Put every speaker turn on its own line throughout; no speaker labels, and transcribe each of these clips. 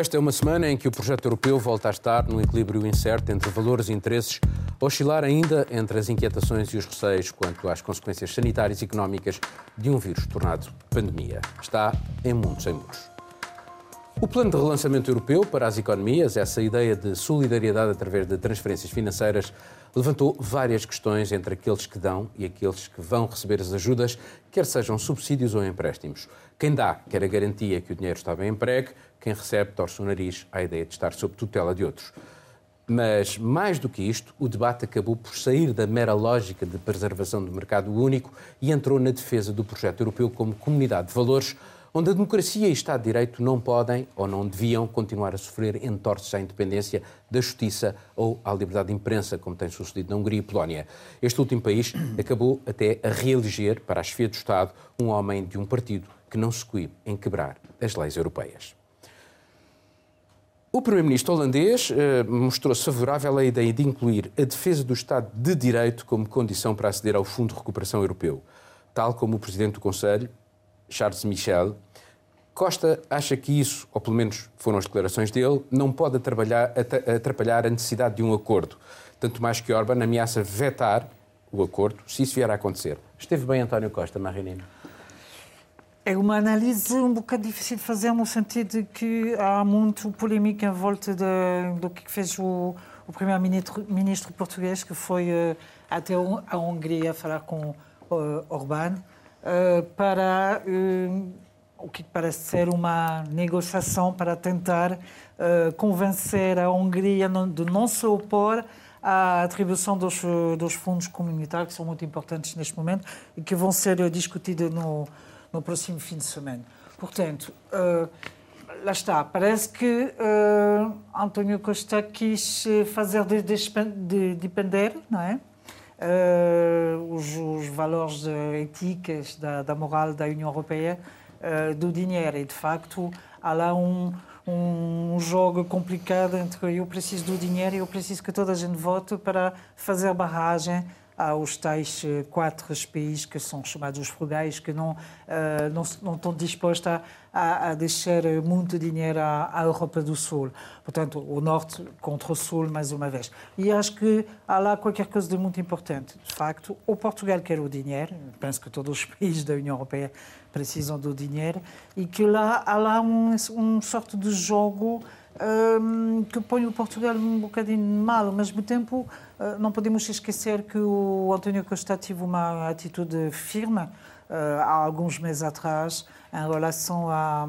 Esta é uma semana em que o projeto europeu volta a estar num equilíbrio incerto entre valores e interesses, oscilar ainda entre as inquietações e os receios quanto às consequências sanitárias e económicas de um vírus tornado pandemia. Está em mundo sem muros. O plano de relançamento europeu para as economias, essa ideia de solidariedade através de transferências financeiras, levantou várias questões entre aqueles que dão e aqueles que vão receber as ajudas, quer sejam subsídios ou empréstimos. Quem dá quer a garantia que o dinheiro está bem empregue, quem recebe torce o nariz à ideia de estar sob tutela de outros. Mas, mais do que isto, o debate acabou por sair da mera lógica de preservação do mercado único e entrou na defesa do projeto europeu como comunidade de valores, onde a democracia e o Estado de Direito não podem ou não deviam continuar a sofrer entorces à independência da justiça ou à liberdade de imprensa, como tem sucedido na Hungria e Polónia. Este último país acabou até a reeleger para a chefia do Estado um homem de um partido que não se coíbe em quebrar as leis europeias. O Primeiro-Ministro holandês eh, mostrou-se favorável à ideia de incluir a defesa do Estado de Direito como condição para aceder ao Fundo de Recuperação Europeu, tal como o Presidente do Conselho, Charles Michel. Costa acha que isso, ou pelo menos foram as declarações dele, não pode atrapalhar a necessidade de um acordo. Tanto mais que Orban ameaça vetar o acordo se isso vier a acontecer. Esteve bem António Costa, Marinino?
É uma análise um bocado difícil de fazer no sentido de que há muito polêmica em volta de, do que fez o, o primeiro-ministro ministro português, que foi uh, até a Hungria falar com uh, Orbán uh, para o que parece ser uma negociação para tentar convencer a Hungria de não se opor à atribuição dos, dos fundos comunitários, que são muito importantes neste momento e que vão ser discutidos no no próximo fim de semana. Portanto, uh, lá está, parece que uh, António Costa quis fazer de, de, depender, não é? Uh, os, os, valores éticos da, da, moral da União Europeia do dinheiro. E, de facto, há lá um, um jogo complicado entre eu preciso do dinheiro e eu preciso que toda a gente vote para fazer barragem aos tais eh, quatro países que são chamados os frugais, que não, uh, não, não, estão dispostos a, a, a, deixar muito dinheiro à, à, Europa do Sul. Portanto, o Norte contra o Sul, mais uma vez. E acho que há lá qualquer coisa de muito importante. De facto, o Portugal quer o dinheiro, penso que todos os países da União Europeia precisam do dinheiro, e que lá há lá um, um sorte de jogo um, que põe o Portugal um bocadinho mal. Ao mesmo tempo, uh, não podemos esquecer que o António Costa teve uma atitude firme há alguns meses atrás em relação a,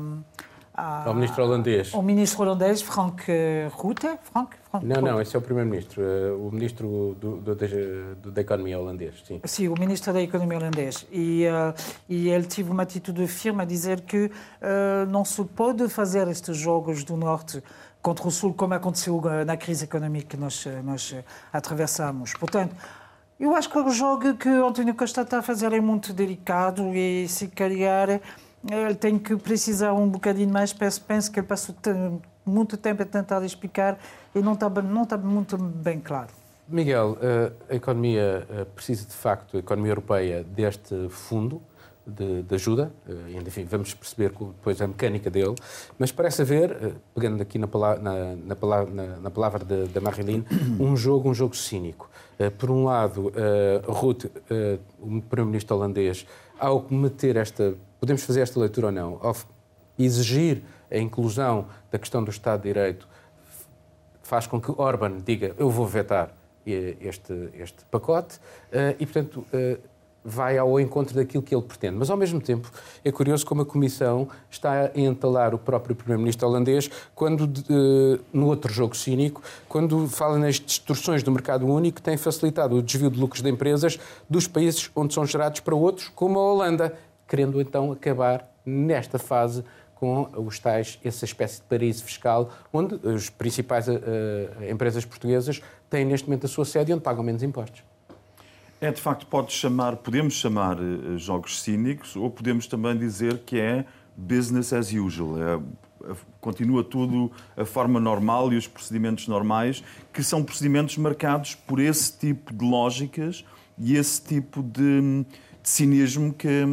a, ao ministro holandês.
Ao ministro holandês, Frank Rutte. Frank,
Frank não, não, esse é o primeiro-ministro, uh, o ministro do, do, do, da Economia holandês, sim.
Sim, o ministro da Economia holandês. E, uh, e ele teve uma atitude firme a dizer que uh, não se pode fazer estes jogos do Norte contra o Sul, como aconteceu na crise económica que nós, nós atravessamos. Portanto, eu acho que o jogo que o António Costa está a fazer é muito delicado e, se calhar, ele tem que precisar um bocadinho mais. Penso, penso que ele passou muito tempo a tentar explicar e não está, não está muito bem claro.
Miguel, eh, a economia eh, precisa de facto, a economia europeia, deste fundo de, de, ajuda, eh, enfim, vamos perceber depois a mecânica dele, mas parece haver, pegando aqui na palavra, na, na palavra, na, na palavra da Marilyn, um jogo, um jogo cínico. Por um lado, Ruth, o primeiro-ministro holandês, ao meter esta, podemos fazer esta leitura ou não, ao exigir a inclusão da questão do Estado de Direito, faz com que Orban diga eu vou vetar este, este pacote e, portanto, vai ao encontro daquilo que ele pretende. Mas, ao mesmo tempo, é curioso como a Comissão está a entalar o próprio Primeiro-Ministro holandês quando, no outro jogo cínico, quando fala nas distorções do mercado único, que tem facilitado o desvio de lucros de empresas dos países onde são gerados para outros, como a Holanda, querendo então acabar nesta fase com os tais, essa espécie de paraíso fiscal, onde as principais uh, empresas portuguesas têm neste momento a sua sede e onde pagam menos impostos.
É, de facto, pode chamar, podemos chamar uh, jogos cínicos ou podemos também dizer que é business as usual. É, continua tudo a forma normal e os procedimentos normais, que são procedimentos marcados por esse tipo de lógicas e esse tipo de, de cinismo que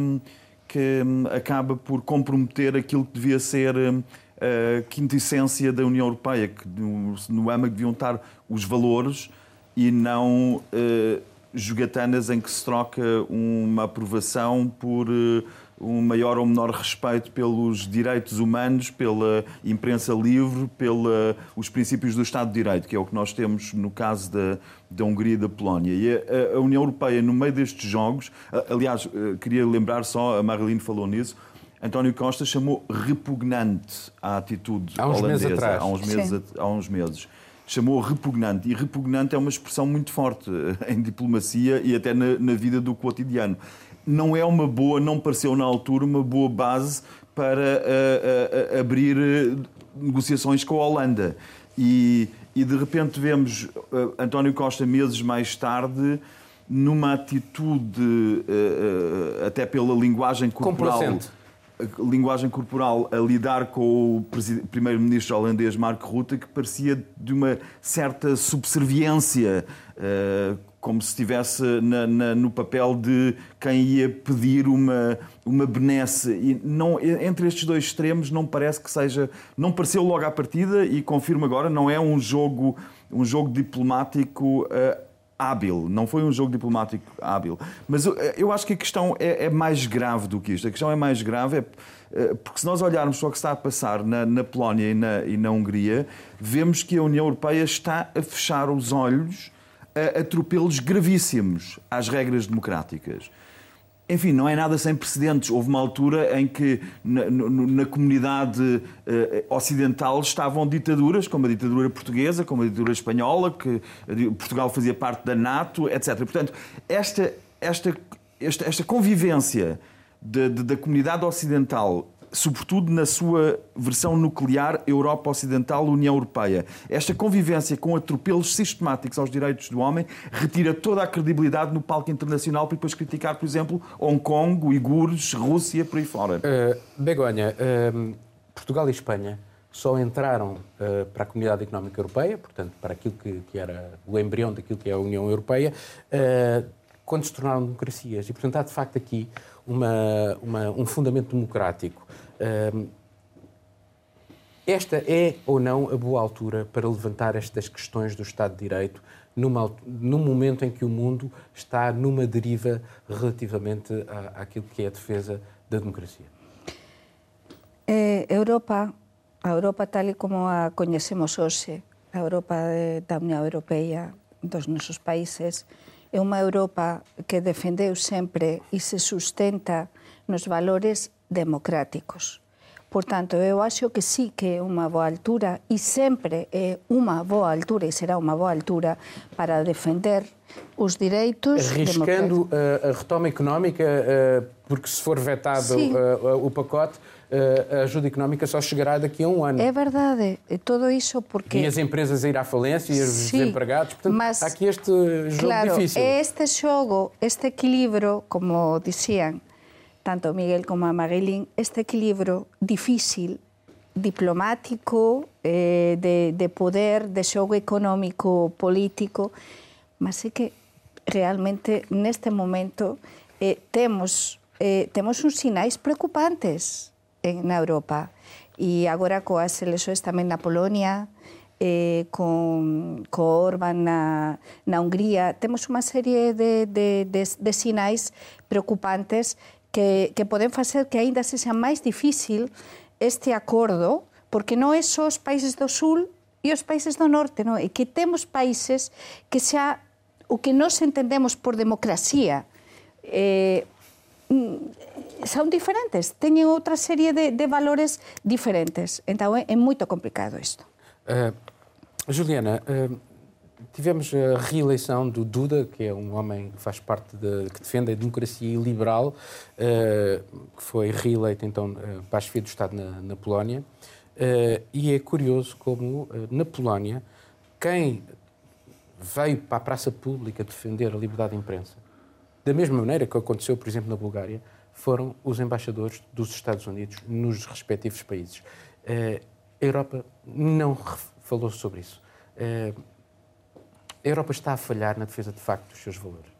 que hum, acaba por comprometer aquilo que devia ser hum, a quintessência da União Europeia, que no, no âmago deviam estar os valores e não uh, jogatanas em que se troca uma aprovação por uh, um maior ou menor respeito pelos direitos humanos, pela imprensa livre, pelos princípios do Estado de Direito, que é o que nós temos no caso da, da Hungria e da Polónia. E a, a União Europeia, no meio destes jogos, aliás, eh, queria lembrar só, a Marilene falou nisso, António Costa chamou repugnante a atitude
há uns
holandesa
meses atrás.
há uns meses. Há uns meses. Chamou repugnante. E repugnante é uma expressão muito forte eh, em diplomacia e até na, na vida do cotidiano não é uma boa, não pareceu na altura uma boa base para uh, uh, abrir negociações com a Holanda. E, e de repente vemos uh, António Costa meses mais tarde numa atitude, até pela linguagem corporal, linguagem corporal a lidar com o primeiro-ministro holandês Mark Rutte, que parecia de uma certa subserviência como se estivesse na, na, no papel de quem ia pedir uma, uma benesse. E não, entre estes dois extremos não parece que seja. Não pareceu logo à partida e confirmo agora, não é um jogo, um jogo diplomático. Hábil, não foi um jogo diplomático hábil. Mas eu, eu acho que a questão é, é, mais grave do que isto. A questão é mais grave é, eh, porque se nós olharmos para o que está a passar na, na Polónia e na, e na Hungria, vemos que a União Europeia está a fechar os olhos atropelos gravíssimos às regras democráticas. Enfim, não é nada sem precedentes. Houve uma altura em que na, na comunidade uh, ocidental estavam ditaduras, como a ditadura portuguesa, como a ditadura espanhola, que Portugal fazia parte da NATO, etc. Portanto, esta, esta, esta, esta convivência de, de, da comunidade ocidental sobretudo na sua versão nuclear Europa Ocidental, União Europeia. Esta convivência com atropelos sistemáticos aos direitos do homem retira toda a credibilidade no palco internacional para depois criticar, por exemplo, Hong Kong, Uigures, Rússia, por aí fora. Uh,
Begonha, uh, Portugal e Espanha só entraram uh, para a Comunidade Económica Europeia, portanto, para aquilo que, que, era o embrião daquilo que é a União Europeia, quando se tornaram democracias. E, portanto, há de facto aqui uma, uma, um fundamento democrático. esta é ou não a boa altura para levantar estas questões do Estado de Direito num momento em que o mundo está numa deriva relativamente à, àquilo que é a defesa da democracia?
Eh, Europa, a Europa tal como a conhecemos hoje, a Europa da União Europeia, dos nosos países, é unha Europa que defendeu sempre e se sustenta nos valores democráticos. Por tanto, eu acho que sí que é unha boa altura e sempre é unha boa altura e será unha boa altura para defender os direitos
Arriscando a, a retoma económica, eh, porque se for vetado eh, o pacote, eh, a ajuda económica só chegará daqui a um ano.
É verdade, tudo isso porque...
E as empresas a ir à falência e os Sim, desempregados, portanto,
mas,
há aqui este jogo
claro,
difícil.
É este jogo, este equilíbrio, como diziam tanto Miguel como a Marilyn, este equilíbrio difícil, diplomático, eh, de, de poder, de xogo económico, político, mas é que realmente neste momento eh, temos, eh, temos uns sinais preocupantes en, na Europa. E agora coas eleições tamén na Polonia, eh, con, co Orban na, na Hungría. Temos unha serie de, de, de, de sinais preocupantes que, que poden facer que aínda se xa máis difícil este acordo, porque non é só os países do sul e os países do norte, non? e que temos países que xa o que nós entendemos por democracia eh, son diferentes, teñen outra serie de, de valores diferentes. Então é, é muito complicado isto.
Uh, Juliana, uh, tivemos a reeleição do Duda, que é um homem que faz parte de, que defende a democracia liberal, uh, que foi reeleito então para a chefia do Estado na, na Polónia. e é curioso como na Polónia quem veio para a praça pública defender a liberdade de imprensa da mesma maneira que aconteceu, por exemplo, na Bulgária, foram os embaixadores dos Estados Unidos nos respectivos países. Eh, a Europa não falou sobre isso. Eh, a Europa está a falhar na defesa de facto dos seus valores.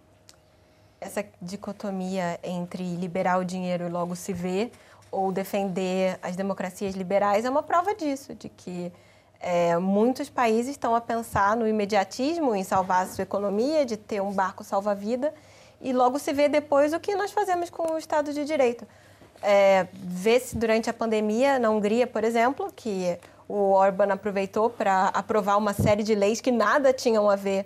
Essa dicotomia entre liberar o dinheiro e logo se vê, ou defender as democracias liberais é uma prova disso, de que é, muitos países estão a pensar no imediatismo, em salvar a sua economia, de ter um barco salva-vida, e logo se vê depois o que nós fazemos com o Estado de Direito. É, Vê-se durante a pandemia, na Hungria, por exemplo, que o Orban aproveitou para aprovar uma série de leis que nada tinham a ver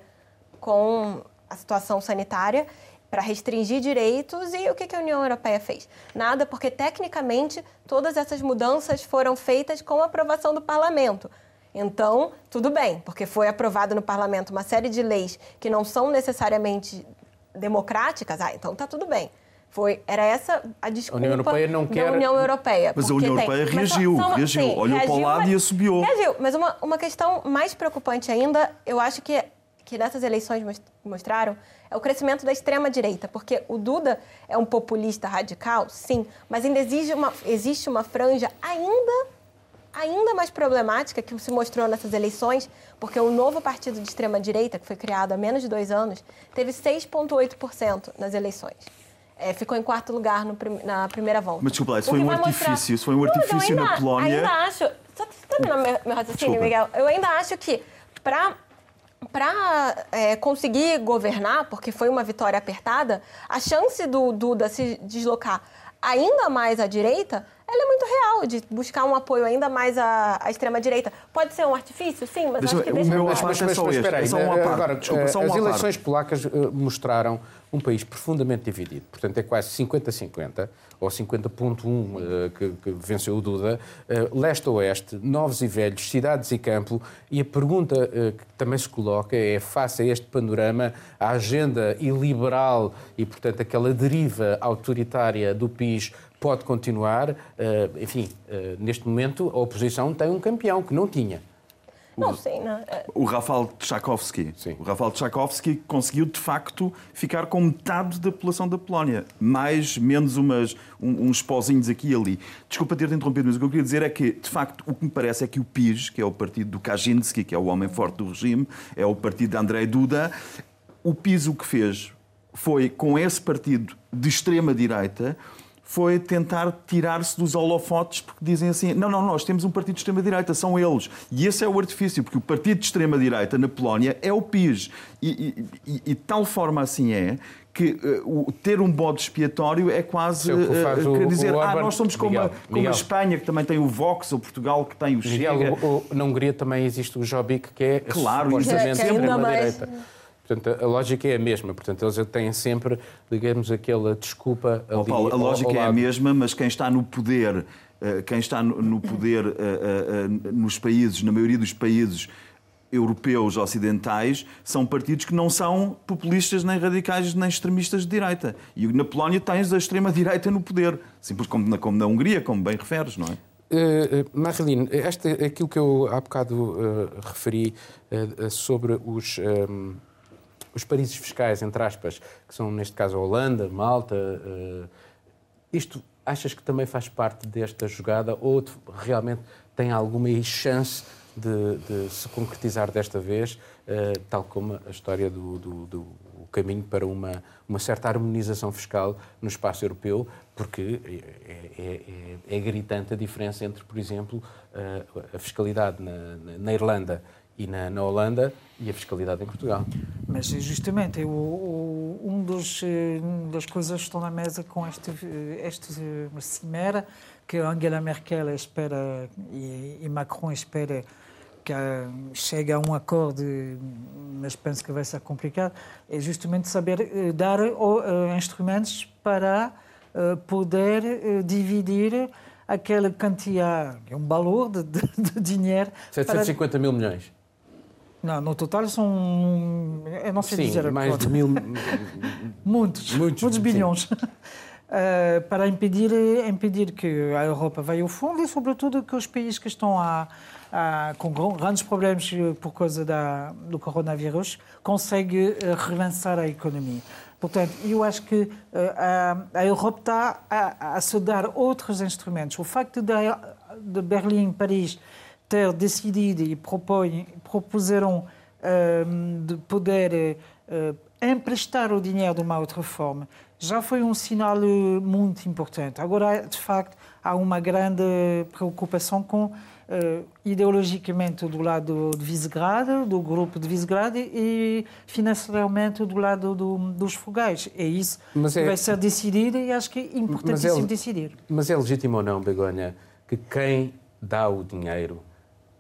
com a situação sanitária para restringir direitos e o que a União Europeia fez? Nada, porque tecnicamente todas essas mudanças foram feitas com a aprovação do parlamento. Então, tudo bem, porque foi aprovado no parlamento uma série de leis que não são necessariamente democráticas, ah, então tá tudo bem. Foi, era essa a desculpa
a União Europeia não quer...
da União Europeia.
Mas a União Europeia tem... reagiu, só, reagiu, sim, olhou reagiu, para o lado e assobiou.
Reagiu, mas uma, uma questão mais preocupante ainda, eu acho que, que nessas eleições mostraram, é o crescimento da extrema-direita, porque o Duda é um populista radical, sim, mas ainda exige uma, existe uma franja ainda ainda mais problemática que se mostrou nessas eleições, porque o novo partido de extrema-direita, que foi criado há menos de dois anos, teve 6,8% nas eleições. É, ficou em quarto lugar no, na primeira volta.
Mas desculpa, isso foi um artifício, mostrar... isso foi um artifício
ainda,
na Polónia.
Ainda acho. Só terminar meu, meu raciocínio. Miguel. Eu ainda acho que para para é, conseguir governar, porque foi uma vitória apertada, a chance do Duda se deslocar ainda mais à direita, ela é muito real, de buscar um apoio ainda mais à, à extrema-direita. Pode ser um artifício, sim, mas deixa, acho que
o
deixa...
meu mas, mas, é só este, é só uma parte. Agora, Desculpa, só
uma
as
eleições
parte.
polacas uh, mostraram um país profundamente dividido. Portanto, é quase 50-50, ou 50.1 uh, que, que, venceu o Duda, uh, leste a oeste, novos e velhos, cidades e campo, e a pergunta uh, que também se coloca é, face a este panorama, a agenda iliberal e, portanto, aquela deriva autoritária do PIS pode continuar, enfim, neste momento a oposição tem um campeão que não tinha.
Não, sim, não. É.
O Rafael Tchaikovsky.
Sim.
O Rafael Tchaikovsky conseguiu, de facto, ficar com metade da população da Polónia. Mais, menos umas, um, uns pozinhos aqui e ali. Desculpa ter-te interrompido, mas o que eu queria dizer é que, de facto, o que me parece é que o PIS, que é o partido do Kaczynski, que é o homem forte do regime, é o partido de Andrei Duda, o PIS o que fez foi, com esse partido de extrema-direita, foi tentar tirar-se dos holofotes, porque dizem assim: não, não, nós temos um partido de extrema-direita, são eles. E esse é o artifício, porque o partido de extrema-direita na Polónia é o PIS. E, e, e, tal forma assim é que uh, ter um bode expiatório é quase uh, quer dizer, ah, nós somos como, Miguel, a, como Miguel. a Espanha, que também tem o Vox, ou Portugal, que tem o
Miguel,
Chega.
O, o, na Hungria também existe o Jobbik, que é
claro,
supostamente extrema-direita. Portanto, a lógica é a mesma. Portanto, eles têm sempre, digamos, aquela desculpa ali. Oh,
Paulo, a lógica ao, ao é a mesma, mas quem está no poder, eh, quem está no poder eh, eh, nos países, na maioria dos países europeus ocidentais, são partidos que não são populistas, nem radicais, nem extremistas de direita. E na Polónia tens a extrema-direita no poder, simples como na, como na Hungria, como bem referes, não é?
Uh, Marilene, este, aquilo que eu há bocado uh, referi uh, sobre os os países fiscais, entre aspas, que são neste caso a Holanda, Malta, uh, isto achas que também faz parte desta jogada ou realmente tem alguma chance de, de se concretizar desta vez, uh, tal como a história do, do, do caminho para uma, uma certa harmonização fiscal no espaço europeu, porque é, é, é, é gritante a diferença entre, por exemplo, a fiscalidade na, na Irlanda e na, na, Holanda e a fiscalidade em Portugal.
Mas justamente o, o, um dos eh, das coisas que estão na mesa com este este cimera que Angela Merkel espera e, e Macron espera que chegue a um acordo, mas penso que vai ser complicado, é justamente saber eh, dar instrumentos para poder dividir aquela quantia, um valor de, de, de dinheiro.
750 para... mil milhões.
Não, no total são. Eu não sei
sim,
dizer
mais de mil.
muitos, muitos, muitos bilhões. Uh, para impedir, impedir que a Europa vá ao fundo e, sobretudo, que os países que estão a, a, com grandes problemas por causa da, do coronavírus consigam uh, relançar a economia. Portanto, eu acho que uh, a, a, Europa está a, a, se dar outros instrumentos. O facto de, de Berlim, Paris, ter decidido e propõe, propuseram uh, de poder uh, emprestar o dinheiro de uma outra forma, já foi um sinal muito importante. Agora, de facto, há uma grande preocupação com uh, ideologicamente do lado de Visegrad, do grupo de Visegrad, e financeiramente do lado do, dos fogais. É isso mas que é... vai ser decidido e acho que é importantíssimo mas é... decidir.
Mas é legítimo ou não, Begonha, que quem dá o dinheiro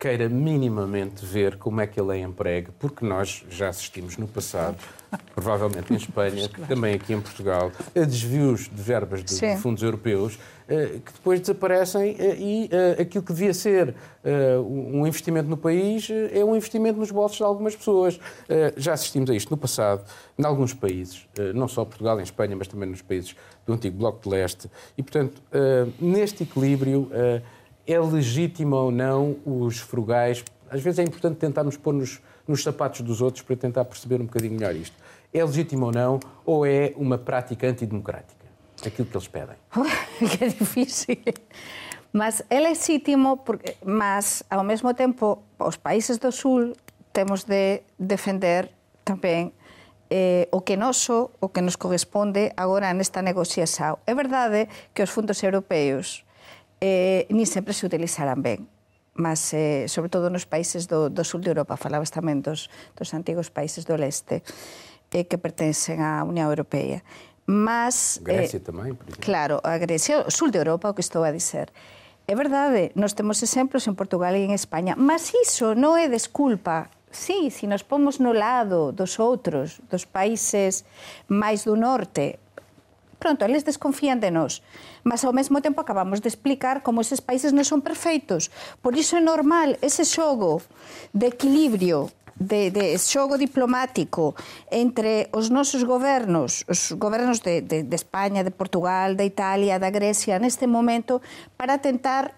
queira minimamente ver como é que ele é empregue, porque nós já assistimos no passado, provavelmente em Espanha, também aqui em Portugal, a desvios de verbas de, de fundos europeus eh, que depois desaparecem eh, e eh, aquilo que devia ser um investimento no país é um investimento nos bolsos de algumas pessoas. Já assistimos a isto no passado, em alguns países, não só Portugal, em Espanha, mas também nos países do antigo Bloco de Leste. E, portanto, neste equilíbrio é legítimo ou não os frugais. Às vezes é importante tentarmos pôr nos, nos sapatos dos outros para tentar perceber um bocadinho melhor isto. É legítimo ou não, ou é uma prática antidemocrática? Aquilo que eles pedem.
que difícil. Mas é legítimo, porque, mas ao mesmo tempo, os países do Sul temos de defender também eh, o que noso, o que nos corresponde agora nesta negociação. É verdade que os fundos europeus eh, ni sempre se utilizarán ben mas eh, sobre todo nos países do, do sul de Europa, falabas tamén dos, dos antigos países do leste eh, que pertencen á Unión Europea. Mas, eh,
Grecia eh, tamén, por exemplo.
Claro, a Grecia, o sul de Europa, o que estou a dizer. É verdade, nós temos exemplos en Portugal e en España, mas iso non é desculpa Sí, se si nos pomos no lado dos outros, dos países máis do norte, pronto, eles desconfían de nós. Mas ao mesmo tempo acabamos de explicar como eses países non son perfeitos. Por iso é normal ese xogo de equilibrio de, de xogo diplomático entre os nosos gobernos, os gobernos de, de, de España, de Portugal, de Italia, da Grecia, neste momento, para tentar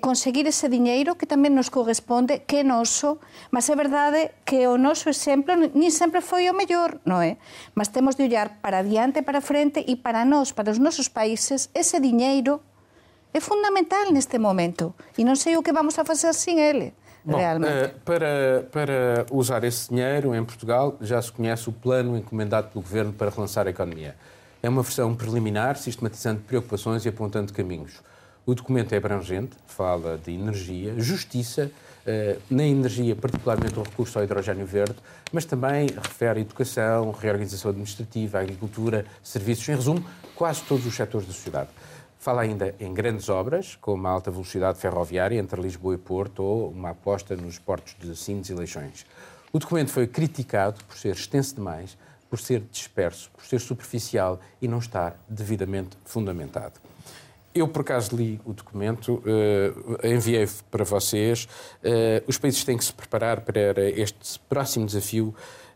conseguir ese diñeiro que tamén nos corresponde, que é noso, mas é verdade que o noso exemplo nin sempre foi o mellor, non é? Mas temos de olhar para diante, para frente e para nós, para os nosos países, ese diñeiro é fundamental neste momento e non sei o que vamos a fazer sin ele. Bom, realmente.
Uh, para, para usar esse dinheiro em Portugal, já se conhece o plano encomendado pelo Governo para relançar a economia. É uma versão preliminar, sistematizando preocupações e apontando caminhos. O documento é abrangente, fala de energia, justiça, eh, na energia, particularmente o recurso ao hidrogênio verde, mas também refere a educação, reorganização administrativa, agricultura, serviços, em resumo, quase todos os setores da sociedade. Fala ainda em grandes obras, como a alta velocidade ferroviária entre Lisboa e Porto ou uma aposta nos portos de Sines e Leixões. O documento foi criticado por ser extenso demais, por ser disperso, por ser superficial e não estar devidamente fundamentado. Eu, por acaso, li o documento, uh, enviei para vocês. Uh, os países têm que se preparar para este próximo desafio.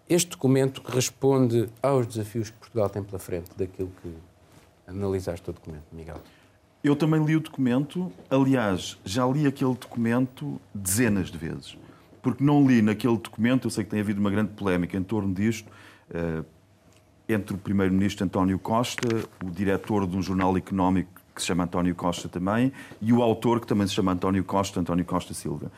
Este documento responde aos desafios que Portugal tem pela frente, daquilo que analisaste o documento, Miguel.
Eu também li o documento. Aliás, já li aquele documento dezenas de vezes. Porque não li naquele documento, eu sei que tem havido uma grande polémica em torno disto, uh, entre o Primeiro-Ministro António Costa, o diretor de um jornal económico que se chama António Costa também, e o autor, que também se chama António Costa, António Costa Silva.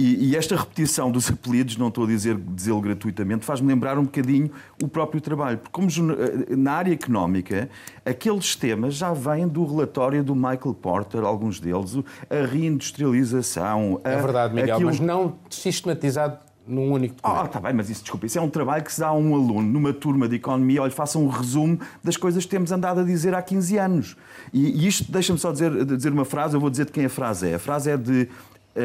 E, e, esta repetição dos apelidos, não estou a dizer dizê-lo gratuitamente, faz-me lembrar um bocadinho o próprio trabalho. Porque, como eh, na área económica, aqueles temas já vêm do relatório do Michael Porter, alguns deles, a reindustrialização.
A, é verdade, Miguel, aquilo... mas não sistematizado num único
documento. Ah, está bem, mas isso, desculpa, isso é um trabalho que se dá a um aluno numa turma de economia, olha, faça um resumo das coisas que temos andado a dizer há 15 anos. E, e isto, deixa-me só dizer, dizer uma frase, eu vou dizer de quem a frase é. A frase é de uh,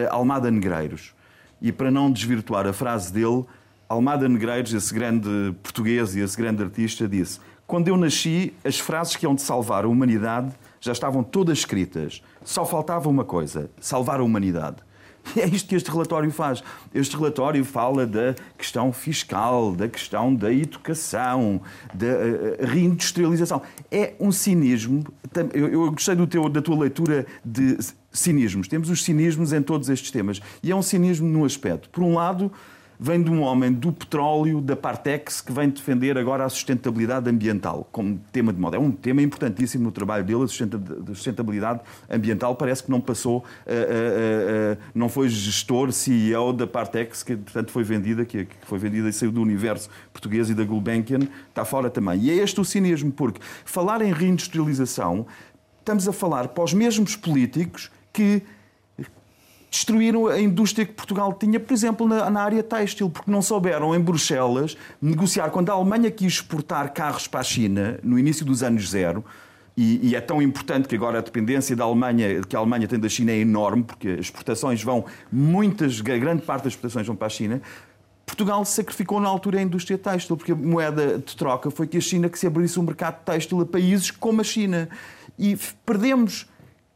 Almada Negreiros. E para não desvirtuar a frase dele, Almada Negreiros, esse grande português e esse grande artista, disse: Quando eu nasci, as frases que hão de salvar a humanidade já estavam todas escritas. Só faltava uma coisa: salvar a humanidade. E é isto que este relatório faz. Este relatório fala da questão fiscal, da questão da educação, da eh, eh, reindustrialização. É um cinismo. Eu gostei do teu, da tua leitura de cinismos. Temos os cinismos em todos estes temas. E é um cinismo num aspecto. Por um lado, vem de um homem do petróleo, da Partex, que vem defender agora a sustentabilidade ambiental como tema de moda. É um tema importantíssimo no trabalho dele, a sustentabilidade ambiental. Parece que não passou, uh, uh, uh, não foi gestor, CEO da Partex, que portanto foi vendida, que, que foi vendida e saiu do universo português e da Gulbenkian, está fora também. E é este o cinismo, porque falar em reindustrialização, estamos a falar para os mesmos políticos que destruíram a indústria que Portugal tinha, por exemplo, na, na, área têxtil, porque não souberam em Bruxelas negociar. Quando a Alemanha quis exportar carros para a China, no início dos anos zero, e, e, é tão importante que agora a dependência da Alemanha, que a Alemanha tem da China é enorme, porque as exportações vão, muitas, grande parte das exportações vão para a China. Portugal sacrificou na altura a indústria têxtil, porque a moeda de troca foi que a China que se abrisse um mercado têxtil a países como a China. E perdemos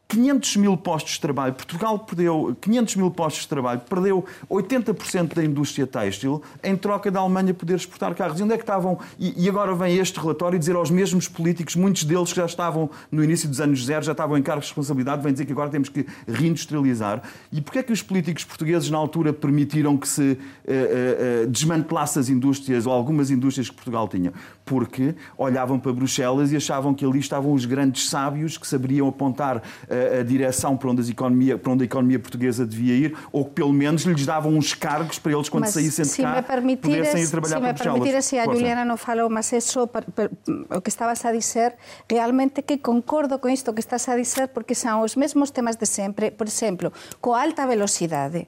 500 mil postos de trabalho. Portugal perdeu 500 mil postos de trabalho, perdeu 80% da indústria têxtil em troca da Alemanha poder exportar carros. E onde é que estavam? E, agora vem este relatório dizer aos mesmos políticos, muitos deles que já estavam no início dos anos zero, já estavam em cargos de responsabilidade, vem dizer que agora temos que reindustrializar. E porquê é que os políticos portugueses na altura permitiram que se uh, uh, desmantelasse as indústrias ou algumas indústrias que Portugal tinha? Porque olhavam para Bruxelas e achavam que ali estavam os grandes sábios que saberiam apontar uh, a, direção para onde, a economia, para onde a economia portuguesa devia ir, ou que pelo menos lhes davam uns cargos para eles, quando mas, saíssem de cá, pudessem ir trabalhar
se
para
Se me permitir, se a Juliana não falou, mas isso, o que estavas a dizer, realmente que concordo com isto que estás a dizer, porque são os mesmos temas de sempre, por exemplo, com alta velocidade.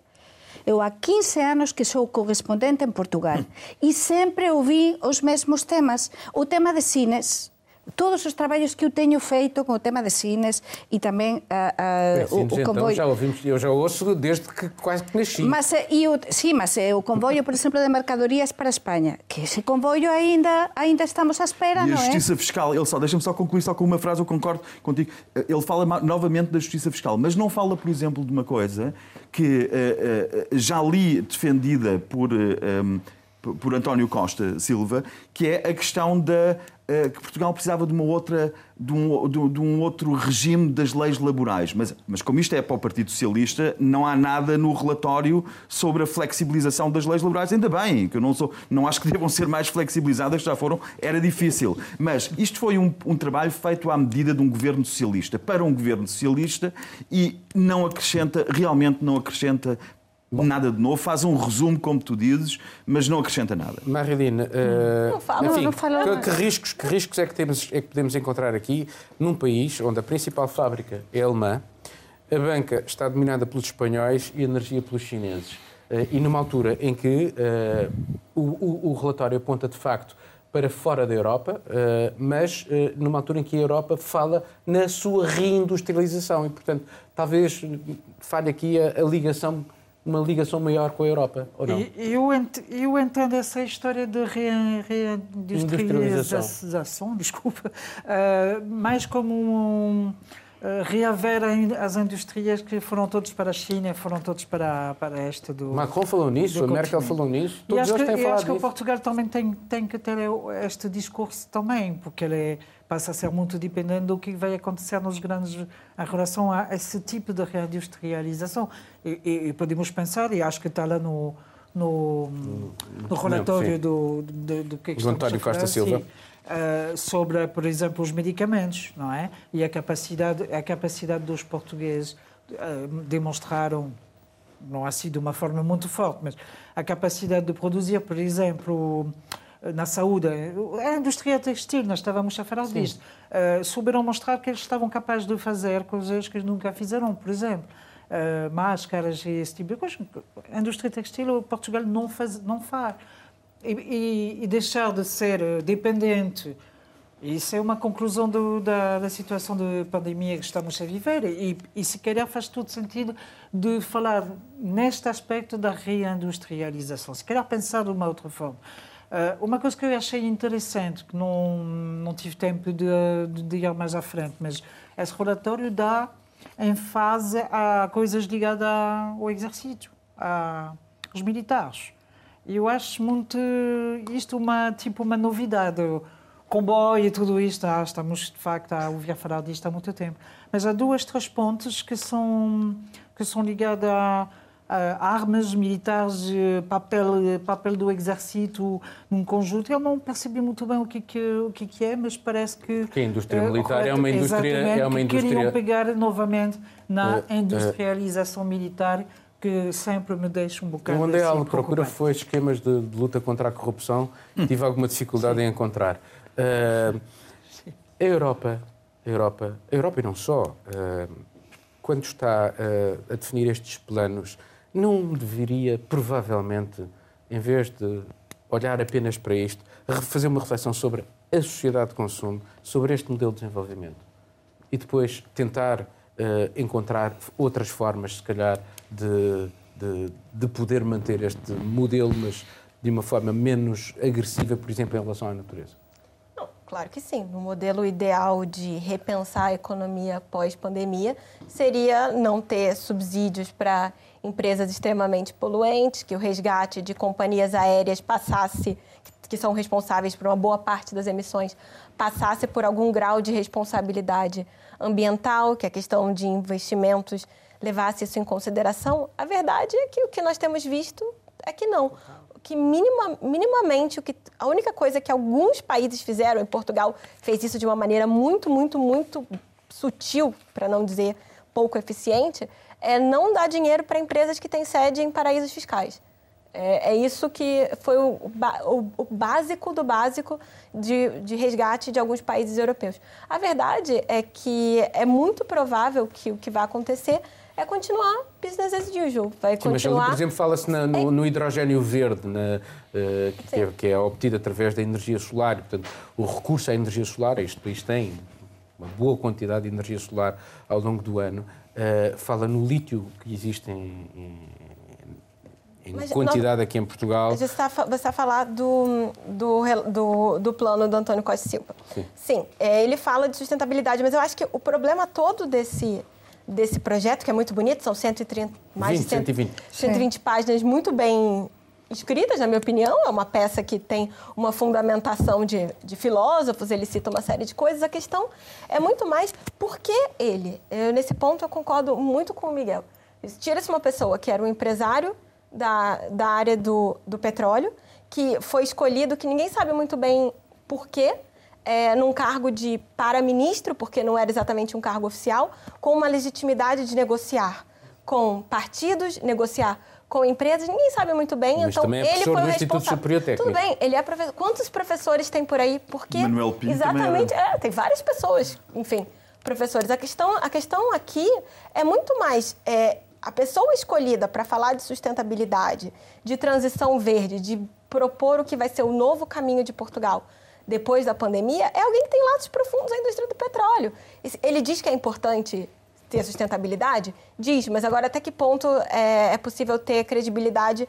Eu há 15 anos que sou correspondente em Portugal e sempre ouvi os mesmos temas. O tema de cines, todos os traballos que eu tenho feito com o tema de cines e também
uh, uh, o, o então, comboio. já ouvimos, eu já ouço desde que quase que nasci.
Mas, eh, e o, sim, mas eh, o comboio, por exemplo, de mercadorias para a Espanha, que esse comboio ainda, ainda estamos à espera,
e
não
a Justiça é? Fiscal, ele só, deixa-me só concluir só com uma frase, eu concordo contigo. Ele fala novamente da Justiça Fiscal, mas não fala, por exemplo, de uma coisa que uh, já li defendida por. Um, por António Costa Silva, que é a questão da eh, que Portugal precisava de uma outra de um, de um, outro regime das leis laborais. Mas, mas como isto é para o Partido Socialista, não há nada no relatório sobre a flexibilização das leis laborais. Ainda bem, que eu não sou, não acho que devam ser mais flexibilizadas, já foram, era difícil. Mas isto foi um, um trabalho feito à medida de um governo socialista, para um governo socialista, e não acrescenta, realmente não acrescenta Bom. Nada de novo, faz um resumo, como tu dizes, mas não acrescenta nada.
Marilina, uh, não fala, enfim, não fala que, que, riscos, que riscos é que, temos, é que podemos encontrar aqui num país onde a principal fábrica é alemã, a banca está dominada pelos espanhóis e a energia pelos chineses. Uh, e numa altura em que uh, o, o, o, relatório aponta de facto para fora da Europa, mas numa altura em que a Europa fala na sua reindustrialização e, portanto, talvez falhe aqui a, a ligação uma ligação maior com a Europa, ou não?
Eu, eu entendo essa história de reindustrialização, desculpa, uh, mais como um, uh, reaver as indústrias que foram todos para a China, foram todos para, para este do.
Macron falou nisso, a Merkel falou nisso, todos eles têm falado.
Acho que o Portugal também tem, tem que ter este discurso também, porque ele passa a ser muito dependente do que vai acontecer nos grandes em relação a esse tipo de reindustrialização. E, e, e podemos pensar, e acho que está lá no, no, no relatório Não, do, do, do que é que
do António Costa Silva.
Uh, sobre, por exemplo, os medicamentos, não é? E a capacidade, a capacidade dos portugueses uh, demonstraram, não sido de uma forma muito forte, mas a capacidade de produzir, por exemplo, na saúde. A indústria textil, nós estávamos a falar Sim. disto, uh, souberam mostrar que eles estavam capazes de fazer coisas que nunca fizeram, por exemplo. Uh, máscaras e esse tipo de coisas. A indústria textil, Portugal não faz. Não faz. E, e, deixar de ser dependente isso é uma conclusão do, da, da, situação de pandemia que estamos a viver e, e, se calhar, faz todo sentido de falar neste aspecto da reindustrialização. Se calhar pensar de uma outra forma. Uh, uma coisa que eu achei interessante, que não, não tive tempo de, de ir mais à frente, mas esse relatório dá ênfase a coisas ligadas ao exército, aos militares. Eu acho muito isto uma, tipo, uma novidade. O comboio e tudo isto, ah, estamos de facto a ouvir falar disto há muito tempo. Mas há duas, três pontos que são, que são ligados a armas militares, papel, papel do exército num conjunto. Eu não percebi muito bem o que, que, o que, que é, mas parece que...
Porque a indústria militar é uma indústria... É uma indústria...
queriam pegar novamente na industrialização militar que sempre me deixa um bocado.
Eu andei
assim,
à procura foi esquemas de, de, luta contra a corrupção, hum. tive alguma dificuldade Sim. em encontrar. Uh, a Europa, a Europa, a Europa e não só, uh, quando está uh, a definir estes planos, não deveria, provavelmente, em vez de olhar apenas para isto, fazer uma reflexão sobre a sociedade de consumo, sobre este modelo de desenvolvimento e depois tentar encontrar outras formas, se calhar, de, de, de, poder manter este modelo, mas de uma forma menos agressiva, por exemplo, em relação à natureza?
Claro que sim. No modelo ideal de repensar a economia pós-pandemia seria não ter subsídios para empresas extremamente poluentes, que o resgate de companhias aéreas passasse, que são responsáveis por uma boa parte das emissões, passasse por algum grau de responsabilidade ambiental, que é a questão de investimentos levasse isso em consideração, a verdade é que o que nós temos visto é que não. Que minima, minimamente, o que, a única coisa que alguns países fizeram, em Portugal fez isso de uma maneira muito, muito, muito sutil, para não dizer pouco eficiente, é não dar dinheiro para empresas que têm sede em paraísos fiscais. É, é isso que foi o, o, o, básico do básico de, de resgate de alguns países europeus. A verdade é que é muito provável que o que vai acontecer é continuar business as usual. Vai Sim, continuar...
Mas, por exemplo, fala-se no, no, hidrogênio verde, na, uh, que, é, que, é, obtido através da energia solar. Portanto, o recurso à energia solar, este país tem uma boa quantidade de energia solar ao longo do ano. Uh, fala no lítio que existe em, em, em quantidade não, aqui em Portugal.
Você está, você está a falar do, do, do, do, plano do Antônio Costa Silva. Sim, Sim é, ele fala de sustentabilidade, mas eu acho que o problema todo desse desse projeto, que é muito bonito, são 130, mais 20, de 120, 120 páginas muito bem escritas, na minha opinião. É uma peça que tem uma fundamentação de, de filósofos, ele cita uma série de coisas. A questão é muito mais por que ele. Eu, nesse ponto eu concordo muito com o Miguel. Tira-se uma pessoa que era um empresário da, da área do, do petróleo, que foi escolhido, que ninguém sabe muito bem por quê, é, num cargo de para-ministro, porque não era exatamente um cargo oficial, com uma legitimidade de negociar com partidos, negociar com empresas, ninguém sabe muito bem.
Mas
então
também é
ele foi
o responsável. Superior Técnico.
Tudo bem, ele é professor. Quantos professores tem por aí? Porque
Manuel Pinto
exatamente, é, tem várias pessoas, enfim, professores. A questão, a questão aqui é muito mais é, a pessoa escolhida para falar de sustentabilidade, de transição verde, de propor o que vai ser o novo caminho de Portugal depois da pandemia, é alguém que tem laços profundos na indústria do petróleo. Ele diz que é importante ter sustentabilidade? Diz, mas agora até que ponto é, é possível ter credibilidade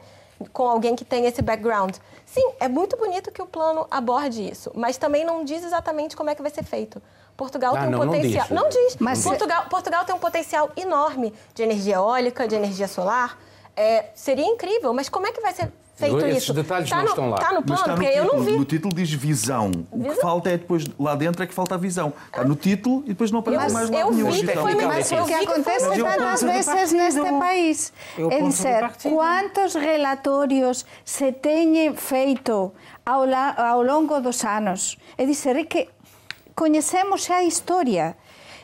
com alguém que tem esse background? Sim, é muito bonito que o plano aborde isso, mas também não diz exatamente como é que vai ser feito. Portugal ah, tem um não, potencial. Não diz. Não diz. Mas Portugal, Portugal tem um potencial enorme de energia eólica, de energia solar. É, seria incrível, mas como é que vai ser feito
Esses
isso.
detalhes tá não no, estão lá.
Está no plano, está no porque
título,
eu não vi.
No título diz visão. O que falta é depois, lá dentro é que falta a visão. Está no título e depois não aparece mais
nada
nenhum.
Vi que foi
mas o que acontece tantas vezes neste país é dizer quantos relatórios se têm feito ao, ao longo dos anos. É dizer, é que conhecemos a história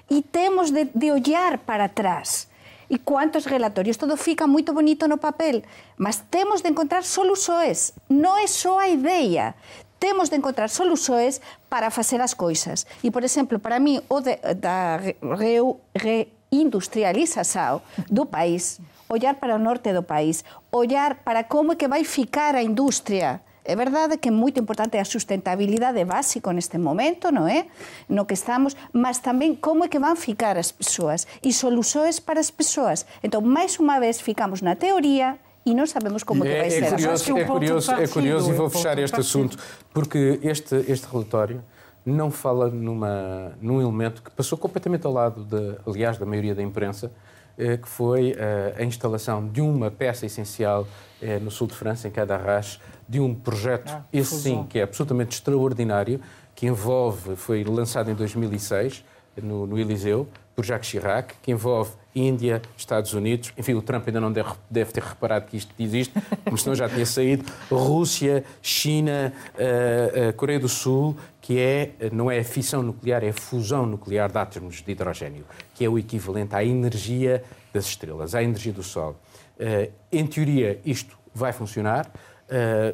e temos de, de olhar para trás. e cuántos relatorios. Todo fica moito bonito no papel, mas temos de encontrar soluções. Non é só a ideia, temos de encontrar soluções para facer as coisas. E, por exemplo, para mí, o de, da reu, reindustrialização do país, ollar para o norte do país, ollar para como é que vai ficar a industria É verdade que é moito importante a sustentabilidade básico neste momento, non é? No que estamos, mas tamén como é que van ficar as persoas e soluções para as persoas. Entón, máis unha vez ficamos na teoría e não sabemos como é, que vai
é
ser.
Curioso, é, curioso, é curioso e vou fechar este assunto, porque este, este relatório não fala numa, num elemento que passou completamente ao lado, de, aliás, da maioria da imprensa, eh, que foi eh, a instalação de uma peça essencial eh, no sul de França, em Cadarache, de um projeto, ah, esse sim, que é absolutamente extraordinário, que envolve, foi lançado em 2006, no, no Eliseu, por Jacques Chirac, que envolve Índia, Estados Unidos, enfim, o Trump ainda não deve, deve ter reparado que isto existe, como senão já tinha saído, Rússia, China, uh, uh, Coreia do Sul, que é, não é a fissão nuclear, é a fusão nuclear de átomos de hidrogênio, que é o equivalente à energia das estrelas, à energia do Sol. Uh, em teoria, isto vai funcionar,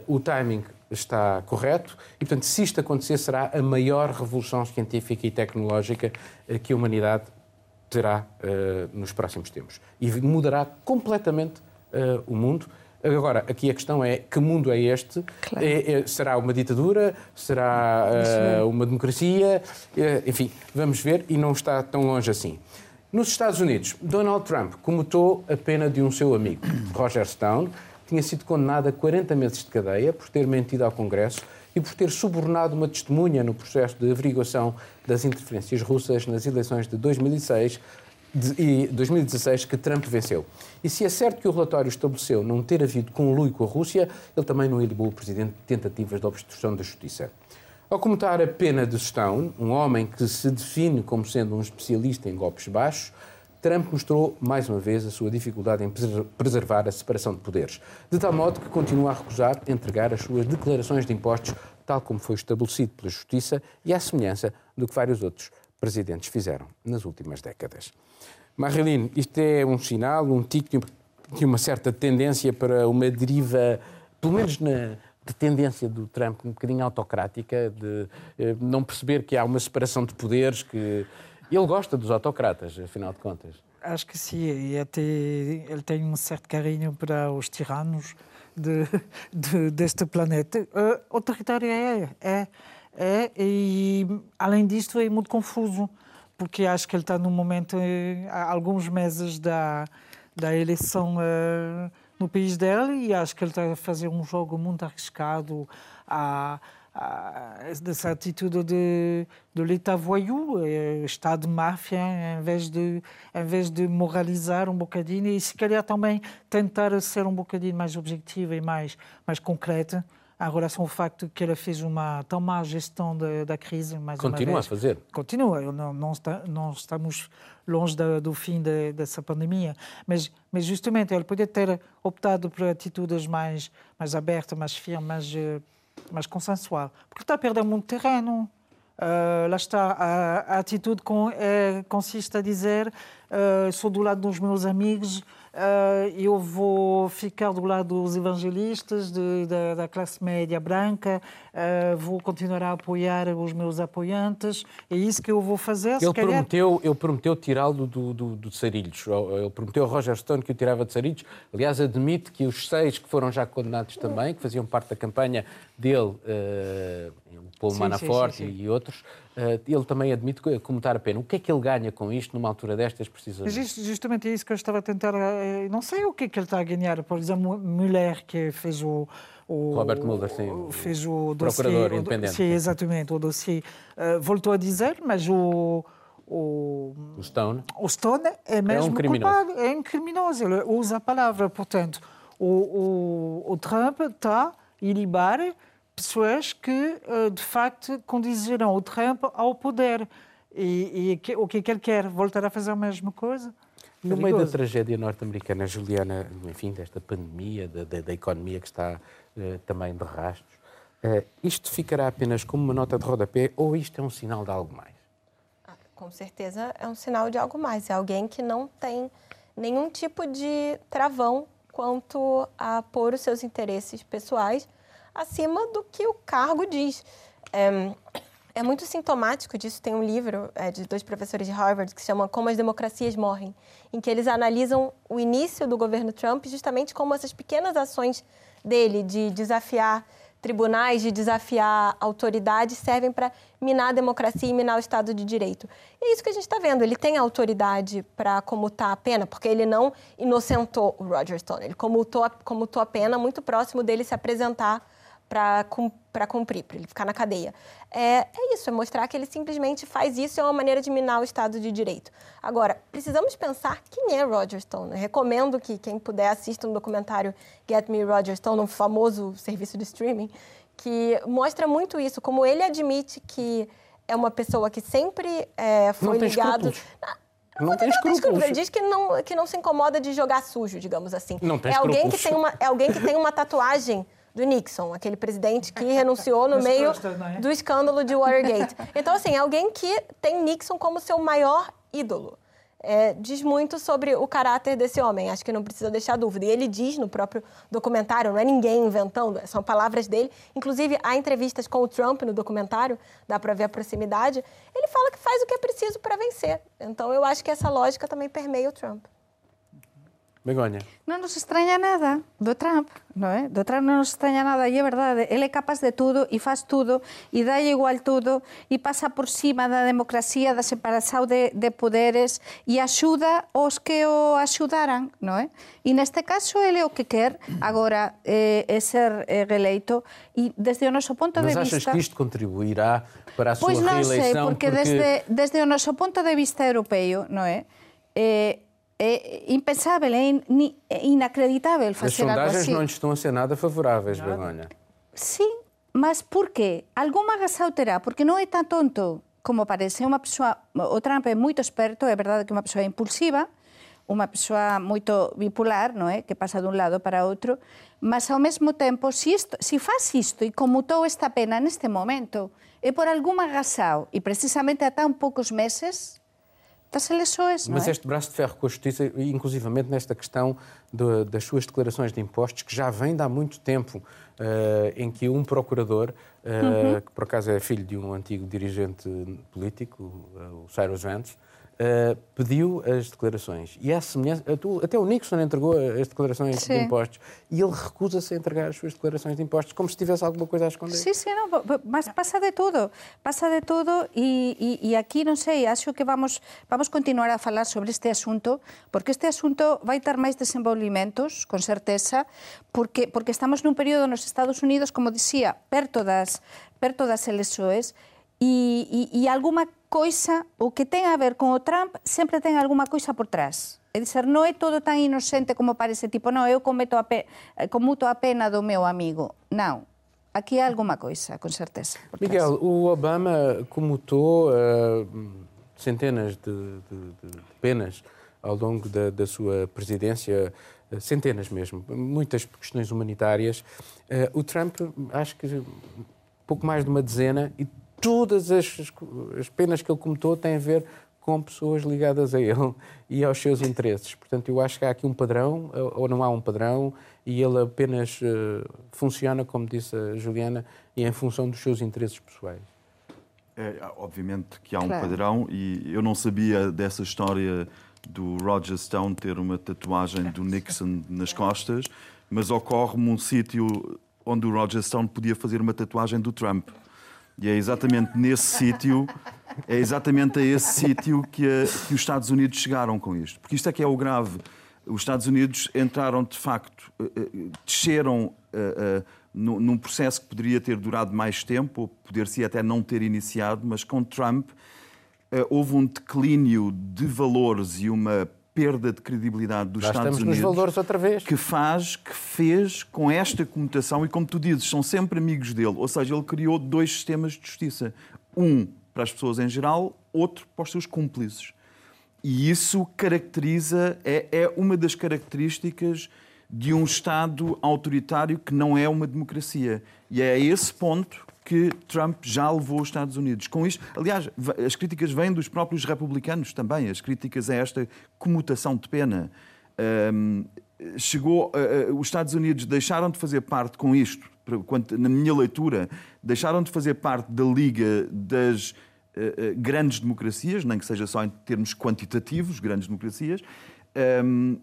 o timing está correto e, portanto, se isto acontecer, será a maior revolução científica e tecnológica que a humanidade terá uh, nos próximos tempos. E mudará completamente uh, o mundo. Agora, aqui a questão é que mundo é este? Claro. É, é, será uma ditadura? Será uh, uma democracia? enfim, vamos ver e não está tão longe assim. Nos Estados Unidos, Donald Trump comutou a pena de um seu amigo, Roger Stone, tinha sido condenado a 40 meses de cadeia por ter mentido ao Congresso e por ter subornado uma testemunha no processo de averiguação das interferências russas nas eleições de 2006 e 2016 que Trump venceu. E se é certo que o relatório estabeleceu não ter havido conluio com a Rússia, ele também não ilibou o Presidente de tentativas de obstrução da justiça. Ao comentar a pena de Stone, um homem que se define como sendo um especialista em golpes baixos, Trump mostrou mais uma vez a sua dificuldade em preservar a separação de poderes, de tal modo que continua a recusar entregar as suas declarações de impostos, tal como foi estabelecido pela Justiça e à semelhança do que vários outros presidentes fizeram nas últimas décadas. Marilyn, isto é um sinal, um tique de uma certa tendência para uma deriva, pelo menos na, de tendência do Trump um bocadinho autocrática, de eh, não perceber que há uma separação de poderes, que ele gosta dos autocratas, afinal de contas.
Acho que sim, e até ele tem um certo carinho para os tiranos de, de, deste planeta. Uh, autoritário é, é, é, e além disto é muito confuso, porque acho que ele está num momento, eh, há alguns meses da, da eleição uh, no país dele, e acho que ele está a fazer um jogo muito arriscado. A, dessa atitude de, de l'État voyou, eh, Estado de máfia, em vez, de, em vez de moralizar um bocadinho e se calhar também tentar ser um bocadinho mais objetiva e mais, mais concreta em relação ao facto que ela fez uma tão má gestão da, da crise. Mais
Continua
a
fazer?
Continua, não, não, está, não estamos longe da, do fim de, dessa pandemia, mas, mas justamente ele podia ter optado por atitudes mais, mais abertas, mais firmes, mais eh, mas consensual. Porque está a perder muito terreno. Uh, lá está, a, a atitude com, é, consiste a dizer uh, sou do lado dos meus amigos, eu vou ficar do lado dos evangelistas, de, da, da, classe média branca, uh, vou continuar a apoiar os meus apoiantes, é isso que eu vou fazer.
Ele prometeu, ele prometeu tirá-lo do, do, do Sarilhos, ele prometeu a Roger Stone que o tirava de Sarilhos, aliás admite que os seis que foram já condenados também, que faziam parte da campanha dele, uh, Paulo sim, Manafort sim, sim, e outros, ele também admite comutar a pena. O que é que ele ganha com isto numa altura destas, precisamente?
Justamente é isso que eu estava a tentar. Eh, não sei o que é que ele está a ganhar. Por exemplo, Müller, que fez o.
O, Robert Mueller, sim.
Fez o
dossiê, Procurador independente.
Sim, exatamente, o dossiê. Uh, voltou a dizer, mas o.
O, o Stone.
O Stone é mesmo é um criminoso. culpado, é um criminoso. Ele usa a palavra. Portanto, o, o, o Trump está a ilibar pessoas que, eh, de facto, conduzirão o Trump ao poder. E, e o que é que ele quer? Voltar a fazer a mesma coisa?
No meio da tragédia norte-americana, Juliana, enfim, desta pandemia, da, da, da economia que está uh, também de rastros, uh, isto ficará apenas como uma nota de rodapé ou isto é um sinal de algo mais?
Ah, com certeza é um sinal de algo mais. É alguém que não tem nenhum tipo de travão quanto a pôr os seus interesses pessoais acima do que o cargo diz. É, é muito sintomático disso. Tem um livro é, de dois professores de Harvard que se chama Como as Democracias Morrem, em que eles analisam o início do governo Trump justamente como essas pequenas ações dele de desafiar tribunais, de desafiar autoridades, servem para minar a democracia e minar o Estado de Direito. E é isso que a gente está vendo. Ele tem autoridade para comutar a pena, porque ele não inocentou o Roger Stone. Ele comutou, comutou a pena muito próximo dele se apresentar para cumprir, para ele ficar na cadeia. É, é isso, é mostrar que ele simplesmente faz isso, é uma maneira de minar o Estado de Direito. Agora, precisamos pensar quem é Roger Stone. Eu recomendo que quem puder assista um documentário Get Me Roger Stone, um famoso serviço de streaming, que mostra muito isso, como ele admite que é uma pessoa que sempre é, foi ligado
não tem escrúpulos.
Ele diz que não, que não se incomoda de jogar sujo, digamos assim.
Não tem
é alguém que
escrúpulos.
tem uma É alguém que tem uma tatuagem do Nixon, aquele presidente que renunciou no meio
costas, não é?
do escândalo de Watergate. Então, assim, é alguém que tem Nixon como seu maior ídolo. É, diz muito sobre o caráter desse homem, acho que não precisa deixar dúvida. E ele diz no próprio documentário, não é ninguém inventando, são palavras dele. Inclusive, há entrevistas com o Trump no documentário, dá para ver a proximidade. Ele fala que faz o que é preciso para vencer. Então, eu acho que essa lógica também permeia o Trump.
Begonha.
Non nos extraña nada do Trump, non é? Do Trump non nos extraña nada, e é verdade, ele é capaz de tudo e faz tudo e dá igual tudo e pasa por cima da democracia, da separación de, de poderes e axuda os que o axudaran, non é? E neste caso ele é o que quer agora é, é ser é, reeleito e desde o noso ponto
Mas
de
achas
vista...
que isto contribuirá para a
Pois
sua
non sei,
reeleição?
porque, desde, desde o noso ponto de vista europeo, non é? É, é impensável, é, in, é inacreditável
As
facer algo
sondagens
así.
não lhe estão a ser nada favoráveis, Begonha.
Sim, mas por quê? Alguma razão terá, porque non é tan tonto como parece. É Uma pessoa, o Trump é moito esperto, é verdade que é unha persoa impulsiva, unha persoa moito bipolar, non é? Que pasa dun lado para outro, mas ao mesmo tempo, se, isto, se faz isto e comutou esta pena neste momento, é por alguma razão, e precisamente há tão poucos meses, das eleições, não
Mas
é?
este braço de ferro com a Justiça, inclusivamente nesta questão do- das suas declarações de impostos, que já vem de há muito tempo, eh, em que um procurador, eh,
Uhum.
que por acaso é filho de um antigo dirigente político, o Cyrus Vance, eh, pediu as declarações. E é semelhança, até o Nixon entregou as declarações de
Sim.
impostos. E ele recusa-se a entregar as suas declarações de impostos, como se tivesse alguma coisa a esconder.
No, po- po- mas pasa de todo, pasa de todo e, e, e aquí non sei, acho que vamos vamos continuar a falar sobre este asunto, porque este asunto vai ter máis desenvolvimentos, con certeza, porque porque estamos nun período nos Estados Unidos, como dicía, perto das perto das eleições e, e, e alguma coisa, o que ten a ver con o Trump, sempre ten alguma coisa por trás. É dizer, non é todo tan inocente como parece, tipo, non, eu cometo a pe, eh, comuto a pena do meu amigo. Non, Aquí há alguma coisa, com certeza.
Miguel, o Obama comutou eh, centenas de, de- de penas ao longo da, da sua presidência, eh, centenas mesmo, muitas questões humanitárias. Eh, o Trump, acho que pouco mais de uma dezena, e todas as, as penas que ele comutou têm a ver com pessoas ligadas a ele e aos seus interesses. Portanto, eu acho que há aqui um padrão, ou não há um padrão, e ele apenas eh, funciona, como disse a Juliana, e em função dos seus interesses pessoais.
É, obviamente que há um
Claro.
padrão e eu não sabia dessa história do Roger Stone ter uma tatuagem do Nixon nas costas, mas ocorre-me um sítio onde o Roger Stone podia fazer uma tatuagem do Trump. E é exatamente nesse sítio, é exatamente a esse sítio que, que os Estados Unidos chegaram com isto. Porque isto é que é o grave. Os Estados Unidos entraram, de facto, eh, eh, desceram eh, nu- num processo que poderia ter durado mais tempo, ou poder-se até não ter iniciado, mas com Trump houve um declínio de valores e uma perda de credibilidade dos
Já
Estados
estamos nos
Unidos
valores outra vez.
que faz, que fez com esta comutação, e como tu dizes, são sempre amigos dele, ou seja, ele criou dois sistemas de justiça. Um para as pessoas em geral, outro para os seus cúmplices. E isso caracteriza, é, é uma das características de um Estado autoritário que não é uma democracia. E é a esse ponto que Trump já levou os Estados Unidos. Com isto, aliás, as críticas vêm dos próprios republicanos também, as críticas a esta comutação de pena. Ahm, chegou, ah, ah, os Estados Unidos deixaram de fazer parte com isto, na minha leitura, deixaram de fazer parte da Liga das ah, grandes democracias, nem que seja só em termos quantitativos, grandes democracias, ahm,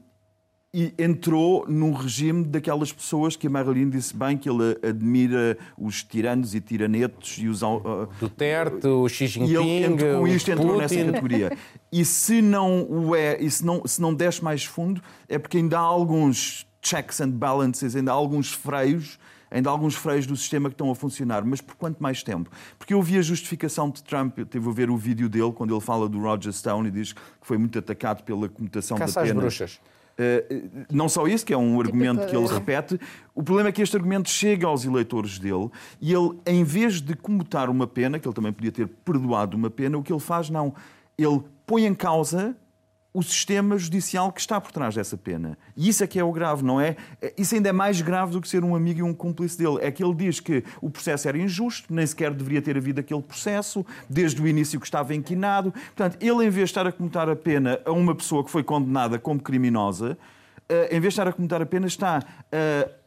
e entrou num regime daquelas pessoas que a Marilyn disse bem que ele admira os tiranos e tiranetos e os ah,
Duterte, o Xi Jinping,
e ele entrou, com isto entrou nessa categoria. E se não o é, e se não, se não desce mais fundo, é porque ainda há alguns checks and balances, ainda há alguns freios, ainda há alguns freios do sistema que estão a funcionar. Mas por quanto mais tempo? Porque eu vi a justificação de Trump, eu tive a ver o vídeo dele, quando ele fala do Roger Stone e diz que foi muito atacado pela comutação
Caça
da
às
pena.
bruxas.
Uh, não só isso, que é um argumento que ele
dele.
repete, o problema é que este argumento chega aos eleitores dele e ele, em vez de comutar uma pena, que ele também podia ter perdoado uma pena, o que ele faz, não. Ele põe em causa o sistema judicial que está por trás dessa pena. E isso é que é o grave, não é? Isso ainda é mais grave do que ser um amigo e um cúmplice dele. É que ele diz que o processo era injusto, nem sequer deveria ter havido aquele processo, desde o início que estava inquinado. Portanto, ele, em vez de estar a comutar a pena a uma pessoa que foi condenada como criminosa, eh, em vez de estar a comutar a pena, está a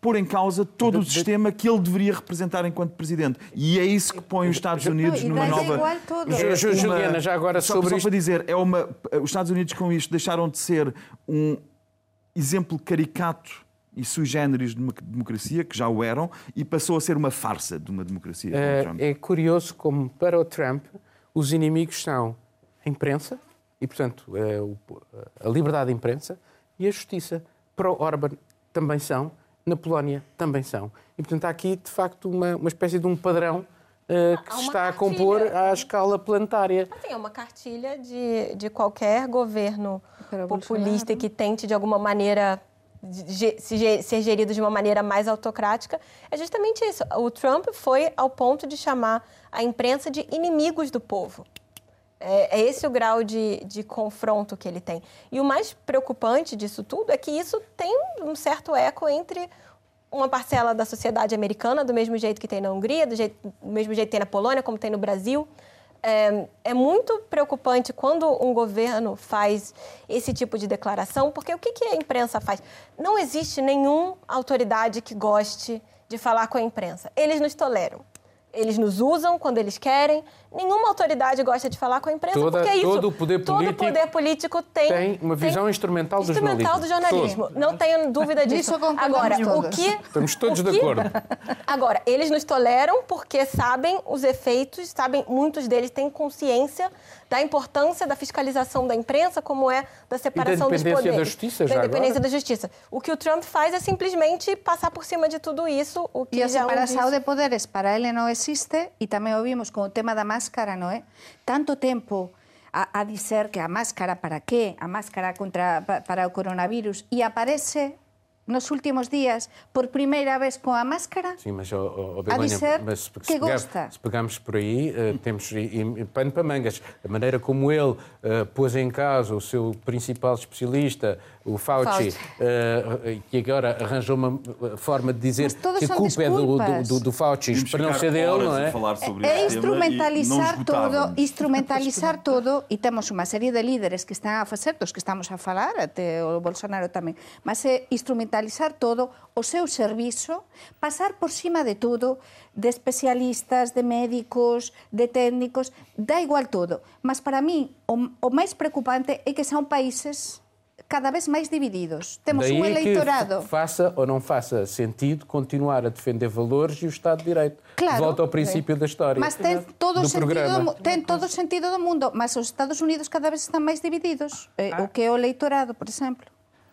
pôr em causa todo o sistema que ele deveria representar enquanto presidente. E é isso que põe os Estados Unidos numa nova.
É Juliana, já agora
só,
sobre
só para dizer, é uma... os Estados Unidos com isto deixaram de ser um exemplo caricato e sui generis de uma democracia, que já o eram, e passou a ser uma farsa de uma democracia.
É, é curioso como, para o Trump, os inimigos são a imprensa, e, portanto, é a liberdade de imprensa, e a justiça. Para o Orban também são, na Polónia também são. E, portanto, há aqui, de facto, uma, uma espécie de um padrão uh, que se está cartilha. a compor à escala planetária.
Assim, é uma cartilha de, de qualquer governo populista que tente, de alguma maneira, ser gerido de uma maneira mais autocrática. É justamente isso. O Trump foi ao ponto de chamar a imprensa de inimigos do povo. É, é, esse o grau de, de confronto que ele tem. E o mais preocupante disso tudo é que isso tem um certo eco entre uma parcela da sociedade americana, do mesmo jeito que tem na Hungria, do, jeito, do mesmo jeito que tem na Polônia, como tem no Brasil. É, é, muito preocupante quando um governo faz esse tipo de declaração, porque o que, que a imprensa faz? Não existe nenhuma autoridade que goste de falar com a imprensa. Eles nos toleram. Eles nos usam quando eles querem. Nenhuma autoridade gosta de falar com a imprensa,
Toda,
porque é isso.
Todo o poder político,
todo poder político tem,
tem uma visão
tem
instrumental do
instrumental
jornalismo.
Do jornalismo. Não tenho dúvida disso.
Agora,
o que
estamos todos
que,
de acordo.
Agora, eles nos toleram porque sabem os efeitos, sabem muitos deles têm consciência da importância da fiscalização da imprensa, como é da separação
dos
poderes.
Da justiça,
da independência
agora?
da justiça. O que o Trump faz é simplesmente passar por cima de tudo isso. O que
e a separação de poderes para ele não existe e também ouvimos com o tema da máscara, não é? Tanto tempo a, a dizer que a máscara para quê? A máscara contra, para o coronavírus e aparece nos últimos dias, por primeira vez com a máscara?
Sim, mas, oh, oh, Begonha, mas se,
que
pegar,
gosta.
se pegarmos por aí, uh, temos pano para mangas. A maneira como ele uh, pôs em casa o seu principal especialista, o Fauci, Fauci. Uh, que agora arranjou uma forma de dizer que a culpa é do, do, do, do Fauci para não ser dele, não é?
é instrumentalizar todo, instrumentalizar todo, e temos uma série de líderes que estão a fazer, dos que estamos a falar, até o Bolsonaro também, mas é instrumentalizar todo o seu serviço, passar por cima de tudo, de especialistas, de médicos, de técnicos, dá igual todo. Mas para mim, o, o máis preocupante é que são países cada vez mais divididos. Temos
Daí
um eleitorado.
Que faça ou não faça sentido continuar a defender valores e o Estado de Direito.
Claro,
Volta ao princípio
é.
da história.
Mas tem todo,
do
o sentido
programa.
tem todo o sentido do mundo. Mas os Estados Unidos cada vez estão mais divididos. Ah. O que é o eleitorado, por exemplo.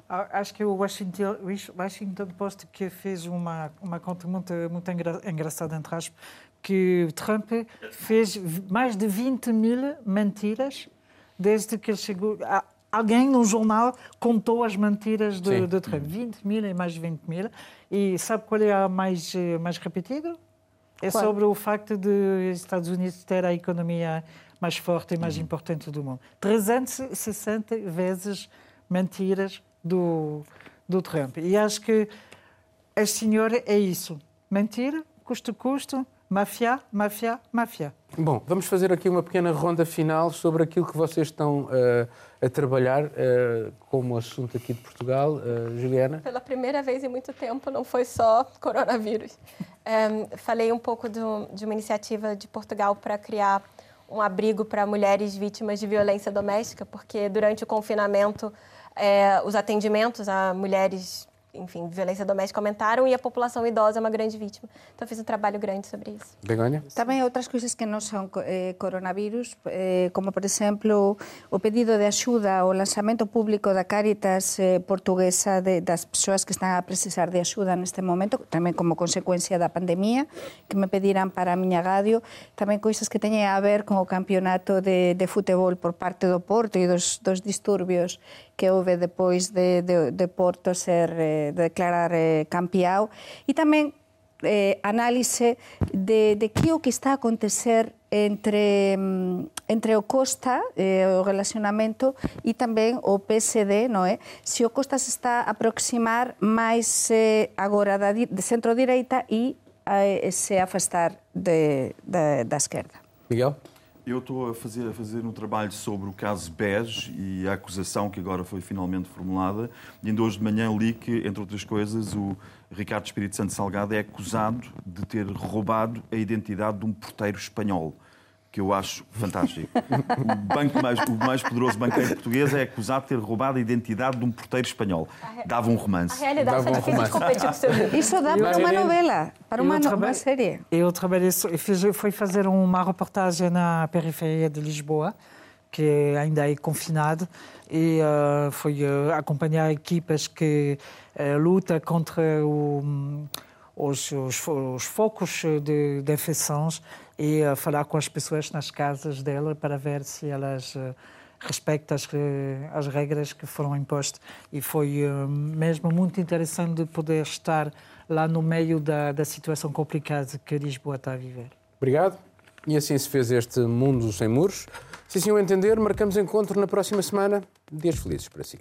Acho que o Washington, Washington Post que fez uma, uma conta muito, muito engra, engraçada, entre aspas, que Trump fez mais de 20 mil mentiras desde que ele chegou alguém num jornal contou as mentiras de, de Trump. 20 mil e mais de 20 mil. E sabe qual é a mais, mais repetido? É qual? sobre o facto de Estados Unidos ter a economia mais forte e mais uhum. importante do mundo. 360 vezes mentiras do, do Trump. E acho que a senhora é isso. Mentira, custo-custo, máfia, máfia, máfia.
Bom, vamos fazer aqui uma pequena ronda final sobre aquilo que vocês estão uh, a trabalhar uh, como assunto aqui de Portugal. Uh, Juliana?
Pela primeira vez em muito tempo, não foi só coronavírus. Um, falei um pouco do, de uma iniciativa de Portugal para criar um abrigo para mulheres vítimas de violência doméstica, porque durante o confinamento, é, os atendimentos a mulheres enfim, violência doméstica aumentaram e a população idosa é uma grande vítima. Então, eu fiz um trabalho grande sobre isso.
Begonha?
Também outras coisas que não são eh, coronavírus, eh, como, por exemplo, o pedido de ajuda, o lançamento público da Caritas eh, portuguesa de, das pessoas que estão a precisar de ajuda neste momento, também como consequência da pandemia, que me pediram para a minha rádio, também coisas que teñen a ver con o campeonato de, de futebol por parte do Porto e dos, dos disturbios que houve depois de, de, de Porto ser eh, declarar eh, campeão e tamén eh, análise de, de que o que está a acontecer entre mm, entre o Costa, eh, o relacionamento, e também o PSD, não é? Se o Costa se está a aproximar mais eh, agora da, centro-direita e eh, se afastar de, de, da esquerda.
Miguel?
Eu estou a fazer, a fazer um trabalho sobre o caso BES e a acusação que agora foi finalmente formulada. E ainda hoje de manhã li que, entre outras coisas, o Ricardo Espírito Santo Salgado é acusado de ter roubado a identidade de um porteiro espanhol que eu acho fantástico. O, banco mais, o mais poderoso banqueiro português é acusado de ter roubado a identidade de um porteiro espanhol. Dava um romance.
A realidade
Dava um romance.
Isso dá para uma novela, para uma, no- uma série.
Eu trabalhei, eu fiz, fui fazer uma reportagem na periferia de Lisboa, que ainda é confinado, e uh, fui uh, acompanhar equipas que uh, lutam contra o, os, os, os focos de, de infecções e uh, falar com as pessoas nas casas dela para ver se elas uh, respeitam as, as regras que foram impostas. E foi uh, mesmo muito interessante de poder estar lá no meio da, da situação complicada que Lisboa está a viver.
Obrigado. E assim se fez este Mundo Sem Muros. Se assim o entender, marcamos encontro na próxima semana. Dias felizes para si.